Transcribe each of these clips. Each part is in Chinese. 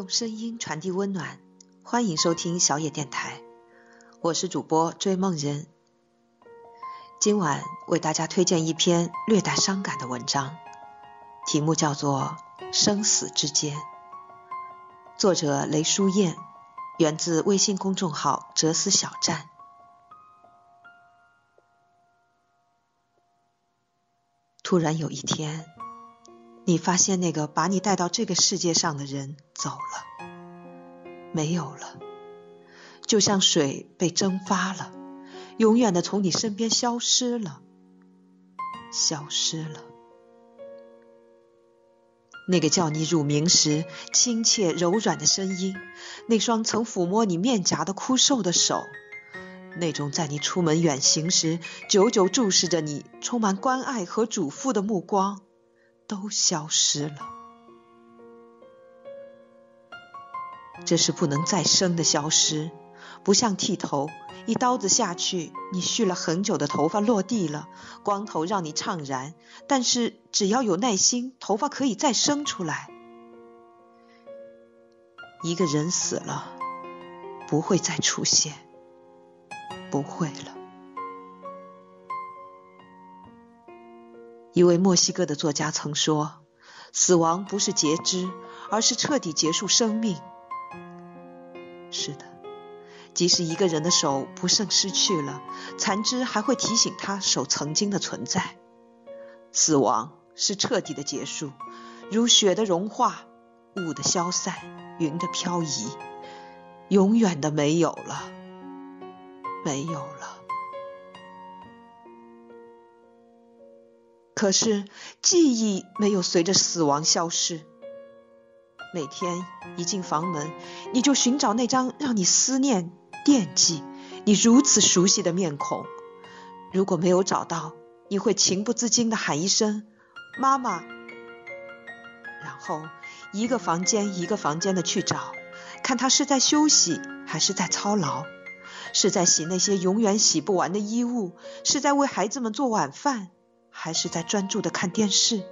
用声音传递温暖，欢迎收听小野电台，我是主播追梦人。今晚为大家推荐一篇略带伤感的文章，题目叫做《生死之间》，作者雷淑燕，源自微信公众号哲思小站。突然有一天。你发现那个把你带到这个世界上的人走了，没有了，就像水被蒸发了，永远的从你身边消失了，消失了。那个叫你乳名时亲切柔软的声音，那双曾抚摸你面颊的枯瘦的手，那种在你出门远行时久久注视着你、充满关爱和嘱咐的目光。都消失了，这是不能再生的消失，不像剃头，一刀子下去，你蓄了很久的头发落地了，光头让你怅然。但是只要有耐心，头发可以再生出来。一个人死了，不会再出现，不会了。一位墨西哥的作家曾说：“死亡不是截肢，而是彻底结束生命。”是的，即使一个人的手不慎失去了，残肢还会提醒他手曾经的存在。死亡是彻底的结束，如雪的融化，雾的消散，云的漂移，永远的没有了，没有了。可是记忆没有随着死亡消失。每天一进房门，你就寻找那张让你思念、惦记、你如此熟悉的面孔。如果没有找到，你会情不自禁地喊一声“妈妈”，然后一个房间一个房间的去找，看他是在休息还是在操劳，是在洗那些永远洗不完的衣物，是在为孩子们做晚饭。还是在专注的看电视。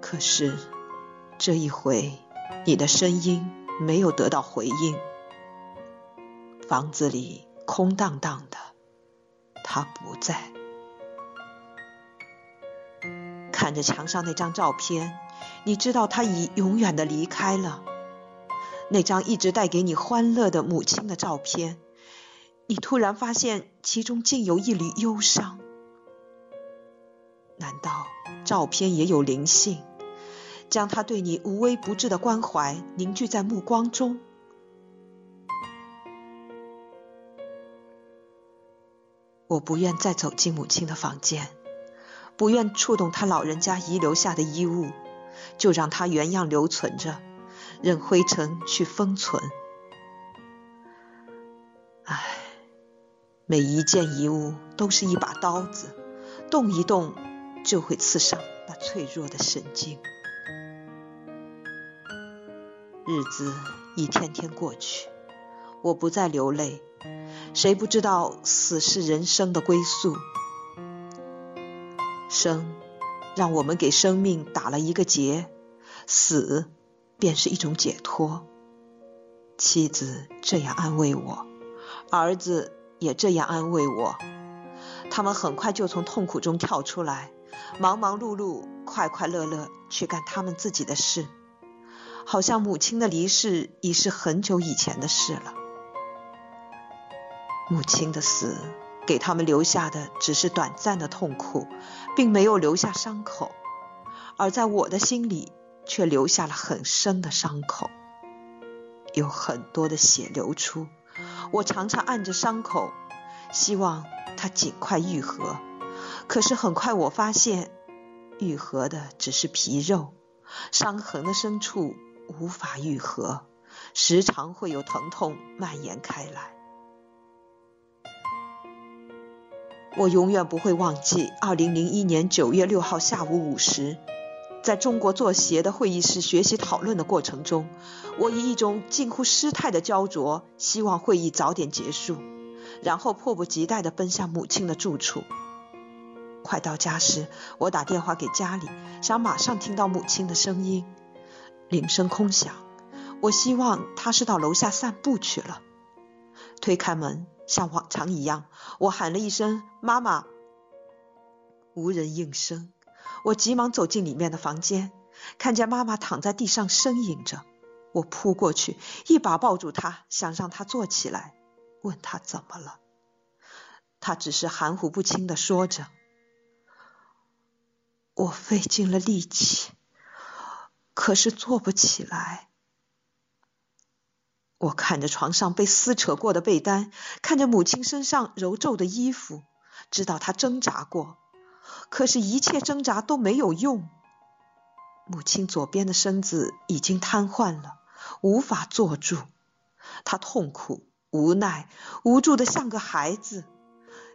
可是这一回，你的声音没有得到回应。房子里空荡荡的，他不在。看着墙上那张照片，你知道他已永远的离开了。那张一直带给你欢乐的母亲的照片。你突然发现其中竟有一缕忧伤，难道照片也有灵性，将他对你无微不至的关怀凝聚在目光中？我不愿再走进母亲的房间，不愿触动她老人家遗留下的衣物，就让它原样留存着，任灰尘去封存。每一件遗物都是一把刀子，动一动就会刺伤那脆弱的神经。日子一天天过去，我不再流泪。谁不知道死是人生的归宿？生让我们给生命打了一个结，死便是一种解脱。妻子这样安慰我，儿子。也这样安慰我，他们很快就从痛苦中跳出来，忙忙碌碌、快快乐乐去干他们自己的事，好像母亲的离世已是很久以前的事了。母亲的死给他们留下的只是短暂的痛苦，并没有留下伤口，而在我的心里却留下了很深的伤口，有很多的血流出。我常常按着伤口，希望它尽快愈合。可是很快我发现，愈合的只是皮肉，伤痕的深处无法愈合，时常会有疼痛蔓延开来。我永远不会忘记2001年9月6号下午五时。在中国作协的会议室学习讨论的过程中，我以一种近乎失态的焦灼，希望会议早点结束，然后迫不及待地奔向母亲的住处。快到家时，我打电话给家里，想马上听到母亲的声音。铃声空响，我希望她是到楼下散步去了。推开门，像往常一样，我喊了一声“妈妈”，无人应声。我急忙走进里面的房间，看见妈妈躺在地上呻吟着。我扑过去，一把抱住她，想让她坐起来，问她怎么了。她只是含糊不清的说着：“我费尽了力气，可是坐不起来。”我看着床上被撕扯过的被单，看着母亲身上揉皱的衣服，知道她挣扎过，可是，一切挣扎都没有用。母亲左边的身子已经瘫痪了，无法坐住。她痛苦、无奈、无助的像个孩子。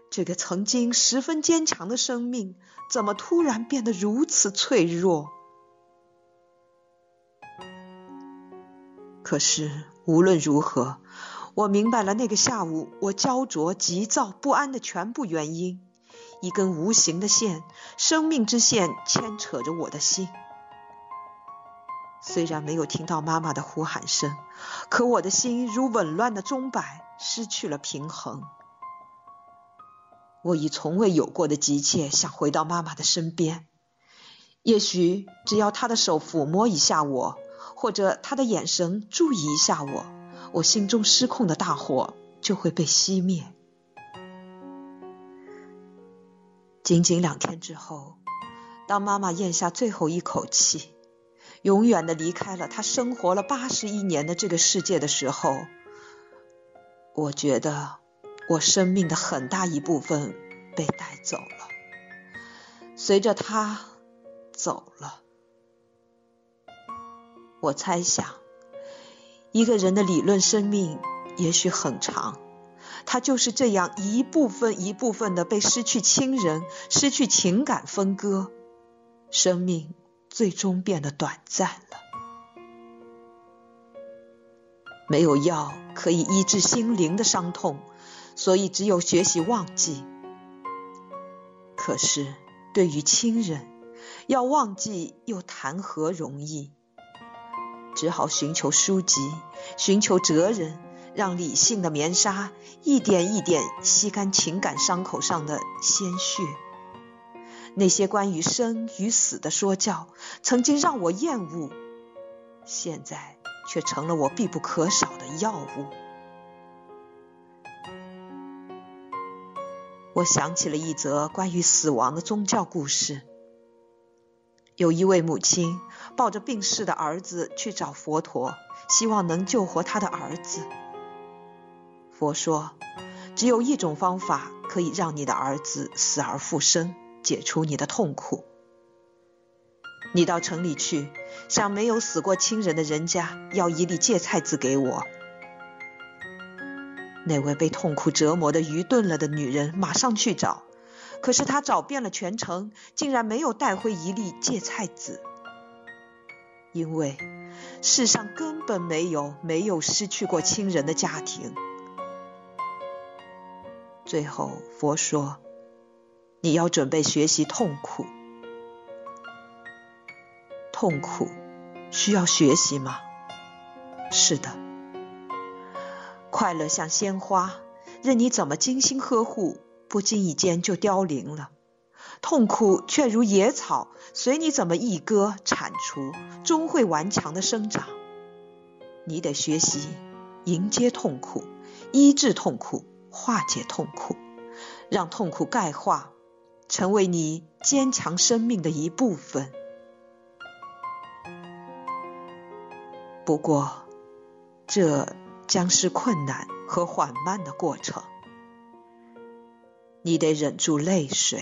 这个曾经十分坚强的生命，怎么突然变得如此脆弱？可是。无论如何，我明白了那个下午我焦灼、急躁、不安的全部原因。一根无形的线，生命之线牵扯着我的心。虽然没有听到妈妈的呼喊声，可我的心如紊乱的钟摆，失去了平衡。我以从未有过的急切想回到妈妈的身边。也许只要她的手抚摸一下我。或者她的眼神注意一下我，我心中失控的大火就会被熄灭。仅仅两天之后，当妈妈咽下最后一口气，永远的离开了她生活了八十一年的这个世界的时候，我觉得我生命的很大一部分被带走了，随着她走了。我猜想，一个人的理论生命也许很长，他就是这样一部分一部分的被失去亲人、失去情感分割，生命最终变得短暂了。没有药可以医治心灵的伤痛，所以只有学习忘记。可是对于亲人，要忘记又谈何容易？只好寻求书籍，寻求哲人，让理性的棉纱一点一点吸干情感伤口上的鲜血。那些关于生与死的说教，曾经让我厌恶，现在却成了我必不可少的药物。我想起了一则关于死亡的宗教故事。有一位母亲抱着病逝的儿子去找佛陀，希望能救活他的儿子。佛说，只有一种方法可以让你的儿子死而复生，解除你的痛苦。你到城里去，向没有死过亲人的人家要一粒芥菜籽给我。那位被痛苦折磨的愚钝了的女人马上去找。可是她找遍了全城，竟然没有带回一粒芥菜籽，因为世上根本没有没有失去过亲人的家庭。最后，佛说：“你要准备学习痛苦，痛苦需要学习吗？是的，快乐像鲜花，任你怎么精心呵护。”不经意间就凋零了，痛苦却如野草，随你怎么一割铲除，终会顽强的生长。你得学习迎接痛苦，医治痛苦，化解痛苦，让痛苦钙化，成为你坚强生命的一部分。不过，这将是困难和缓慢的过程。你得忍住泪水。